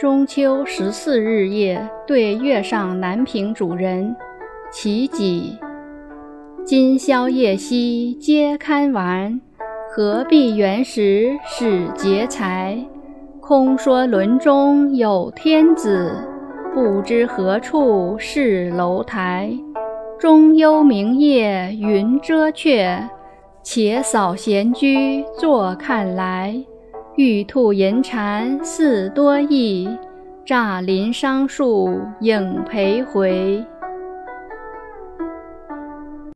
中秋十四日夜，对月上南屏主人，其己。今宵夜夕皆堪玩，何必原时使劫财？空说轮中有天子，不知何处是楼台。中幽明夜云遮阙，且扫闲居坐看来。玉兔银蟾似多翼，乍临桑树影徘徊。